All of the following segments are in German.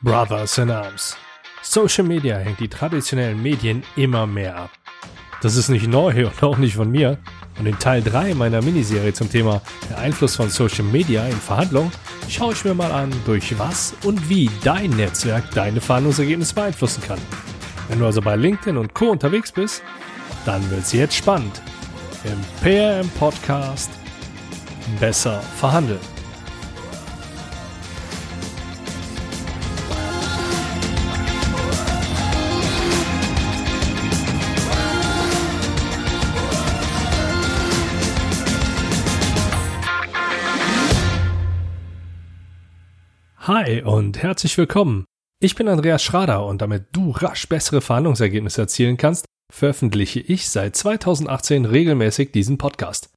Brothers in Arms. Social Media hängt die traditionellen Medien immer mehr ab. Das ist nicht neu und auch nicht von mir. Und in Teil 3 meiner Miniserie zum Thema der Einfluss von Social Media in Verhandlungen schaue ich mir mal an, durch was und wie dein Netzwerk deine Verhandlungsergebnisse beeinflussen kann. Wenn du also bei LinkedIn und Co. unterwegs bist, dann wird's jetzt spannend. Im PRM Podcast Besser verhandeln. Hi und herzlich willkommen. Ich bin Andreas Schrader und damit du rasch bessere Verhandlungsergebnisse erzielen kannst, veröffentliche ich seit 2018 regelmäßig diesen Podcast.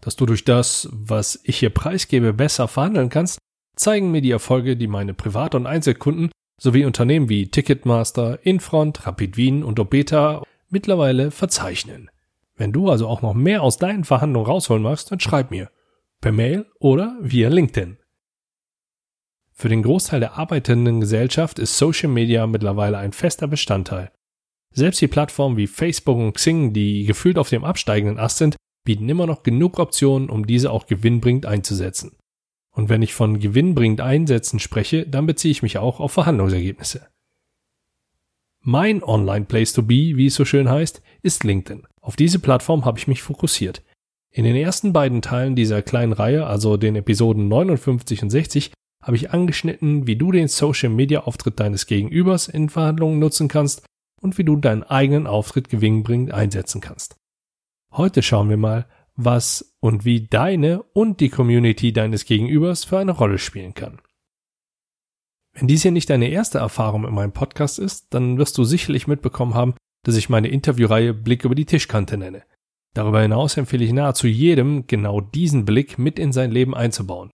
Dass du durch das, was ich hier preisgebe, besser verhandeln kannst, zeigen mir die Erfolge, die meine Privat- und Einzelkunden sowie Unternehmen wie Ticketmaster, Infront, Rapid Wien und Obeta mittlerweile verzeichnen. Wenn du also auch noch mehr aus deinen Verhandlungen rausholen magst, dann schreib mir. Per Mail oder via LinkedIn. Für den Großteil der arbeitenden Gesellschaft ist Social Media mittlerweile ein fester Bestandteil. Selbst die Plattformen wie Facebook und Xing, die gefühlt auf dem absteigenden Ast sind, bieten immer noch genug Optionen, um diese auch gewinnbringend einzusetzen. Und wenn ich von gewinnbringend einsetzen spreche, dann beziehe ich mich auch auf Verhandlungsergebnisse. Mein Online-Place to be, wie es so schön heißt, ist LinkedIn. Auf diese Plattform habe ich mich fokussiert. In den ersten beiden Teilen dieser kleinen Reihe, also den Episoden 59 und 60, habe ich angeschnitten, wie du den Social Media Auftritt deines Gegenübers in Verhandlungen nutzen kannst und wie du deinen eigenen Auftritt gewinnbringend einsetzen kannst. Heute schauen wir mal, was und wie deine und die Community deines Gegenübers für eine Rolle spielen kann. Wenn dies hier nicht deine erste Erfahrung in meinem Podcast ist, dann wirst du sicherlich mitbekommen haben, dass ich meine Interviewreihe Blick über die Tischkante nenne. Darüber hinaus empfehle ich nahezu jedem, genau diesen Blick mit in sein Leben einzubauen.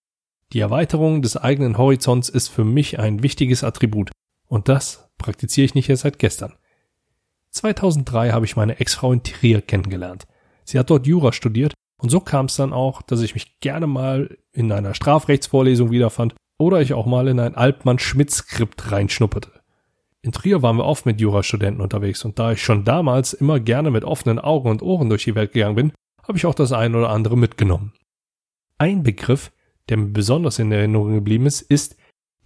Die Erweiterung des eigenen Horizonts ist für mich ein wichtiges Attribut und das praktiziere ich nicht erst seit gestern. 2003 habe ich meine Ex-Frau in Trier kennengelernt. Sie hat dort Jura studiert und so kam es dann auch, dass ich mich gerne mal in einer Strafrechtsvorlesung wiederfand oder ich auch mal in ein Altmann-Schmidt-Skript reinschnupperte. In Trier waren wir oft mit Jurastudenten unterwegs und da ich schon damals immer gerne mit offenen Augen und Ohren durch die Welt gegangen bin, habe ich auch das ein oder andere mitgenommen. Ein Begriff, der mir besonders in Erinnerung geblieben ist, ist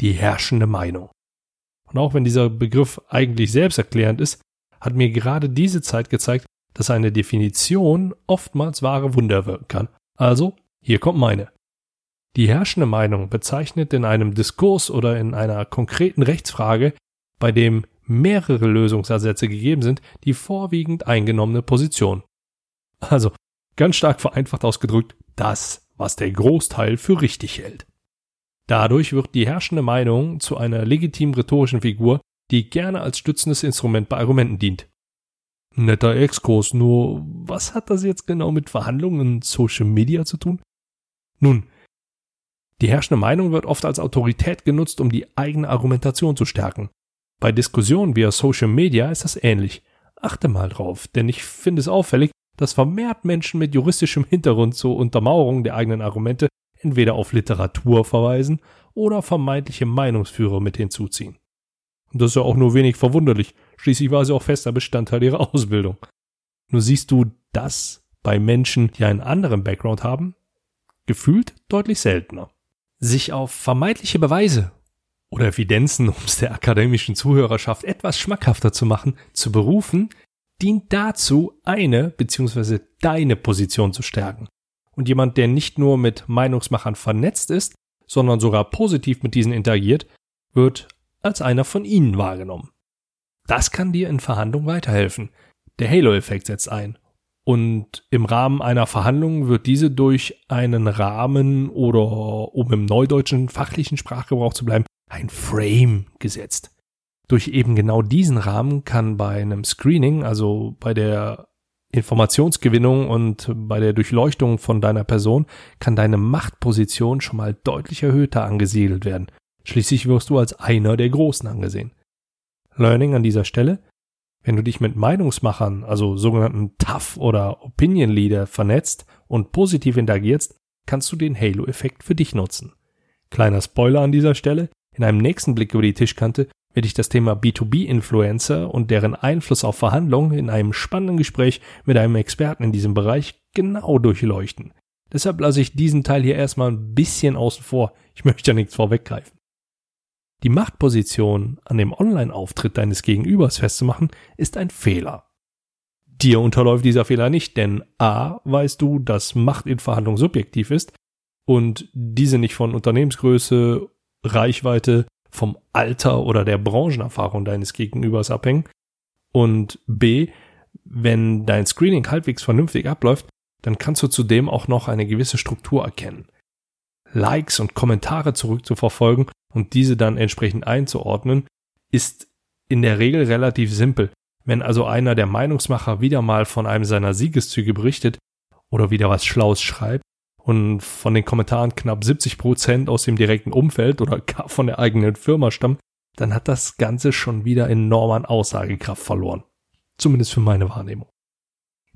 die herrschende Meinung. Und auch wenn dieser Begriff eigentlich selbsterklärend ist, hat mir gerade diese Zeit gezeigt, dass eine Definition oftmals wahre Wunder wirken kann. Also, hier kommt meine. Die herrschende Meinung bezeichnet in einem Diskurs oder in einer konkreten Rechtsfrage, bei dem mehrere Lösungsansätze gegeben sind, die vorwiegend eingenommene Position. Also, ganz stark vereinfacht ausgedrückt, das was der Großteil für richtig hält. Dadurch wird die herrschende Meinung zu einer legitimen rhetorischen Figur, die gerne als stützendes Instrument bei Argumenten dient. Netter Exkurs, nur was hat das jetzt genau mit Verhandlungen in Social Media zu tun? Nun, die herrschende Meinung wird oft als Autorität genutzt, um die eigene Argumentation zu stärken. Bei Diskussionen via Social Media ist das ähnlich. Achte mal drauf, denn ich finde es auffällig, dass vermehrt Menschen mit juristischem Hintergrund zur Untermauerung der eigenen Argumente entweder auf Literatur verweisen oder vermeintliche Meinungsführer mit hinzuziehen. Und das ist ja auch nur wenig verwunderlich, schließlich war sie auch fester Bestandteil ihrer Ausbildung. Nur siehst du das bei Menschen, die einen anderen Background haben, gefühlt deutlich seltener. Sich auf vermeintliche Beweise oder Evidenzen, um es der akademischen Zuhörerschaft etwas schmackhafter zu machen, zu berufen, dient dazu, eine bzw. deine Position zu stärken. Und jemand, der nicht nur mit Meinungsmachern vernetzt ist, sondern sogar positiv mit diesen interagiert, wird als einer von ihnen wahrgenommen. Das kann dir in Verhandlungen weiterhelfen. Der Halo-Effekt setzt ein. Und im Rahmen einer Verhandlung wird diese durch einen Rahmen oder, um im neudeutschen fachlichen Sprachgebrauch zu bleiben, ein Frame gesetzt durch eben genau diesen Rahmen kann bei einem Screening, also bei der Informationsgewinnung und bei der Durchleuchtung von deiner Person, kann deine Machtposition schon mal deutlich erhöhter angesiedelt werden. Schließlich wirst du als einer der Großen angesehen. Learning an dieser Stelle. Wenn du dich mit Meinungsmachern, also sogenannten Tough oder Opinion Leader vernetzt und positiv interagierst, kannst du den Halo-Effekt für dich nutzen. Kleiner Spoiler an dieser Stelle. In einem nächsten Blick über die Tischkante werde ich das Thema B2B-Influencer und deren Einfluss auf Verhandlungen in einem spannenden Gespräch mit einem Experten in diesem Bereich genau durchleuchten. Deshalb lasse ich diesen Teil hier erstmal ein bisschen außen vor. Ich möchte ja nichts vorweggreifen. Die Machtposition an dem Online-Auftritt deines Gegenübers festzumachen, ist ein Fehler. Dir unterläuft dieser Fehler nicht, denn a. weißt du, dass Macht in Verhandlungen subjektiv ist und diese nicht von Unternehmensgröße, Reichweite, vom Alter oder der Branchenerfahrung deines Gegenübers abhängen. Und b. wenn dein Screening halbwegs vernünftig abläuft, dann kannst du zudem auch noch eine gewisse Struktur erkennen. Likes und Kommentare zurückzuverfolgen und diese dann entsprechend einzuordnen, ist in der Regel relativ simpel. Wenn also einer der Meinungsmacher wieder mal von einem seiner Siegeszüge berichtet oder wieder was Schlaues schreibt und von den Kommentaren knapp 70 Prozent aus dem direkten Umfeld oder gar von der eigenen Firma stammen, dann hat das Ganze schon wieder enorm an Aussagekraft verloren. Zumindest für meine Wahrnehmung.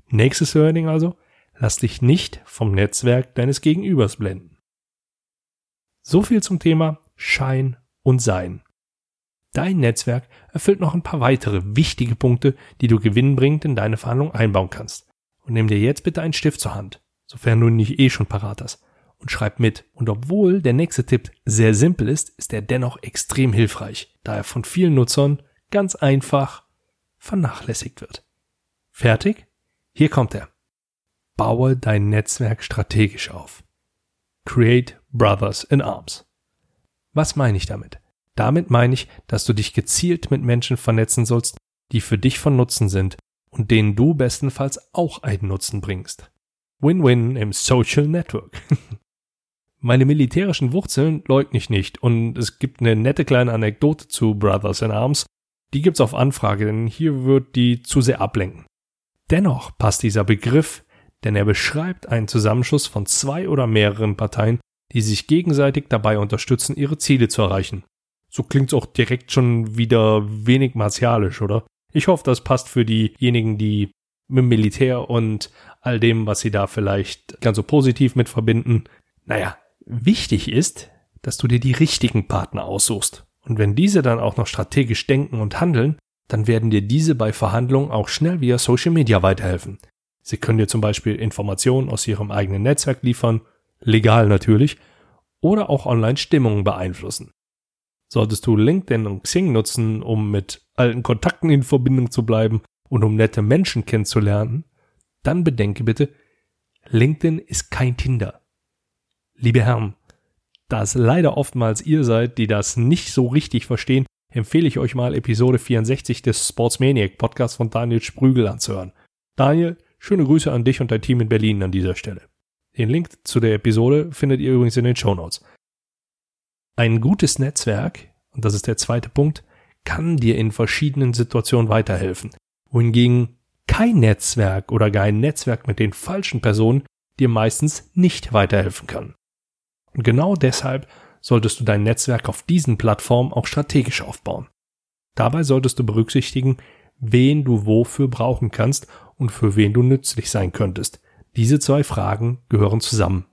Nächstes Learning also, lass dich nicht vom Netzwerk deines Gegenübers blenden. So viel zum Thema Schein und Sein. Dein Netzwerk erfüllt noch ein paar weitere wichtige Punkte, die du gewinnbringend in deine Verhandlung einbauen kannst. Und nimm dir jetzt bitte einen Stift zur Hand, sofern du nicht eh schon parat hast, und schreib mit. Und obwohl der nächste Tipp sehr simpel ist, ist er dennoch extrem hilfreich, da er von vielen Nutzern ganz einfach vernachlässigt wird. Fertig? Hier kommt er. Baue dein Netzwerk strategisch auf. Create Brothers in Arms. Was meine ich damit? Damit meine ich, dass du dich gezielt mit Menschen vernetzen sollst, die für dich von Nutzen sind und denen du bestenfalls auch einen Nutzen bringst. Win-win im Social Network. Meine militärischen Wurzeln leugne ich nicht und es gibt eine nette kleine Anekdote zu Brothers in Arms. Die gibt's auf Anfrage, denn hier wird die zu sehr ablenken. Dennoch passt dieser Begriff, denn er beschreibt einen Zusammenschluss von zwei oder mehreren Parteien, die sich gegenseitig dabei unterstützen, ihre Ziele zu erreichen. So klingt's auch direkt schon wieder wenig martialisch, oder? Ich hoffe, das passt für diejenigen, die mit Militär und all dem, was sie da vielleicht ganz so positiv mit verbinden. Naja, wichtig ist, dass du dir die richtigen Partner aussuchst. Und wenn diese dann auch noch strategisch denken und handeln, dann werden dir diese bei Verhandlungen auch schnell via Social Media weiterhelfen. Sie können dir zum Beispiel Informationen aus ihrem eigenen Netzwerk liefern, legal natürlich, oder auch online Stimmungen beeinflussen. Solltest du LinkedIn und Xing nutzen, um mit alten Kontakten in Verbindung zu bleiben und um nette Menschen kennenzulernen, dann bedenke bitte, LinkedIn ist kein Tinder. Liebe Herren, da es leider oftmals ihr seid, die das nicht so richtig verstehen, empfehle ich euch mal Episode 64 des Sportsmaniac Podcasts von Daniel Sprügel anzuhören. Daniel, schöne Grüße an dich und dein Team in Berlin an dieser Stelle. Den Link zu der Episode findet ihr übrigens in den Show Notes. Ein gutes Netzwerk, und das ist der zweite Punkt, kann dir in verschiedenen Situationen weiterhelfen, wohingegen kein Netzwerk oder gar ein Netzwerk mit den falschen Personen dir meistens nicht weiterhelfen kann. Und genau deshalb solltest du dein Netzwerk auf diesen Plattformen auch strategisch aufbauen. Dabei solltest du berücksichtigen, wen du wofür brauchen kannst und für wen du nützlich sein könntest. Diese zwei Fragen gehören zusammen.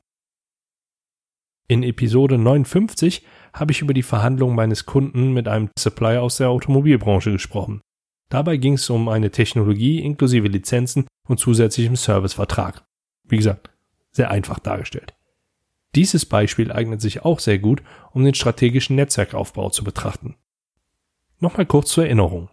In Episode 59 habe ich über die Verhandlungen meines Kunden mit einem Supplier aus der Automobilbranche gesprochen. Dabei ging es um eine Technologie inklusive Lizenzen und zusätzlichem Servicevertrag. Wie gesagt, sehr einfach dargestellt. Dieses Beispiel eignet sich auch sehr gut, um den strategischen Netzwerkaufbau zu betrachten. Nochmal kurz zur Erinnerung.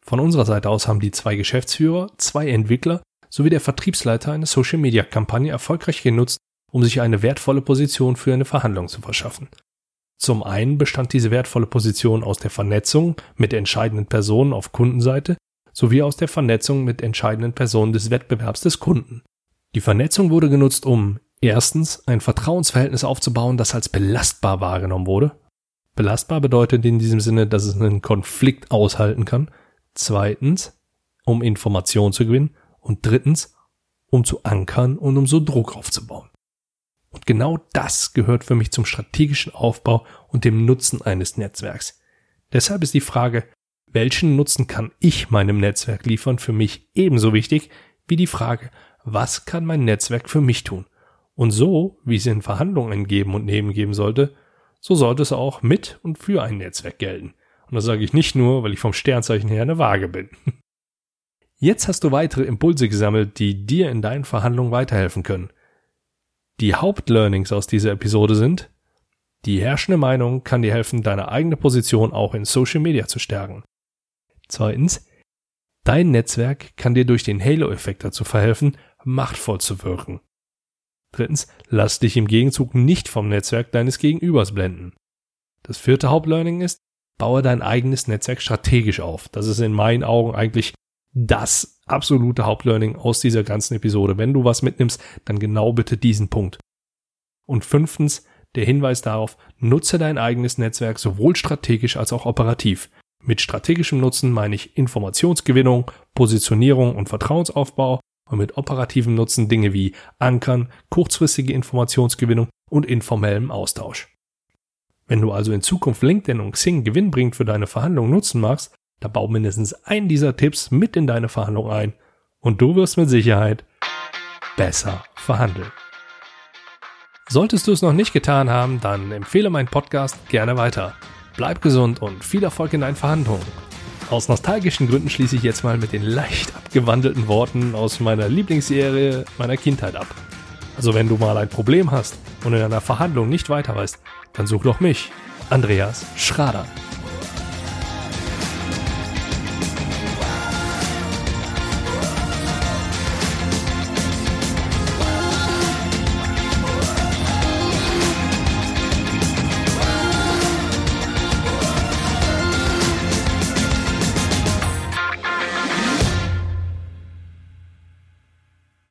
Von unserer Seite aus haben die zwei Geschäftsführer, zwei Entwickler sowie der Vertriebsleiter eine Social-Media-Kampagne erfolgreich genutzt, um sich eine wertvolle Position für eine Verhandlung zu verschaffen. Zum einen bestand diese wertvolle Position aus der Vernetzung mit entscheidenden Personen auf Kundenseite sowie aus der Vernetzung mit entscheidenden Personen des Wettbewerbs des Kunden. Die Vernetzung wurde genutzt, um erstens ein Vertrauensverhältnis aufzubauen, das als belastbar wahrgenommen wurde. Belastbar bedeutet in diesem Sinne, dass es einen Konflikt aushalten kann. Zweitens, um Informationen zu gewinnen. Und drittens, um zu ankern und um so Druck aufzubauen. Und genau das gehört für mich zum strategischen Aufbau und dem Nutzen eines Netzwerks. Deshalb ist die Frage, welchen Nutzen kann ich meinem Netzwerk liefern, für mich ebenso wichtig wie die Frage, was kann mein Netzwerk für mich tun? Und so, wie es in Verhandlungen geben und nehmen geben sollte, so sollte es auch mit und für ein Netzwerk gelten. Und das sage ich nicht nur, weil ich vom Sternzeichen her eine Waage bin. Jetzt hast du weitere Impulse gesammelt, die dir in deinen Verhandlungen weiterhelfen können. Die Hauptlearnings aus dieser Episode sind, die herrschende Meinung kann dir helfen, deine eigene Position auch in Social Media zu stärken. Zweitens, dein Netzwerk kann dir durch den Halo-Effekt dazu verhelfen, machtvoll zu wirken. Drittens, lass dich im Gegenzug nicht vom Netzwerk deines Gegenübers blenden. Das vierte Hauptlearning ist, baue dein eigenes Netzwerk strategisch auf. Das ist in meinen Augen eigentlich das absolute Hauptlearning aus dieser ganzen Episode. Wenn du was mitnimmst, dann genau bitte diesen Punkt. Und fünftens, der Hinweis darauf, nutze dein eigenes Netzwerk sowohl strategisch als auch operativ. Mit strategischem Nutzen meine ich Informationsgewinnung, Positionierung und Vertrauensaufbau und mit operativem Nutzen Dinge wie Ankern, kurzfristige Informationsgewinnung und informellem Austausch. Wenn du also in Zukunft LinkedIn und Xing gewinnbringend für deine Verhandlungen nutzen magst, da bau mindestens einen dieser Tipps mit in deine Verhandlung ein und du wirst mit Sicherheit besser verhandeln. Solltest du es noch nicht getan haben, dann empfehle meinen Podcast gerne weiter. Bleib gesund und viel Erfolg in deinen Verhandlungen. Aus nostalgischen Gründen schließe ich jetzt mal mit den leicht abgewandelten Worten aus meiner Lieblingsserie meiner Kindheit ab. Also wenn du mal ein Problem hast und in einer Verhandlung nicht weiter weißt, dann such doch mich, Andreas Schrader.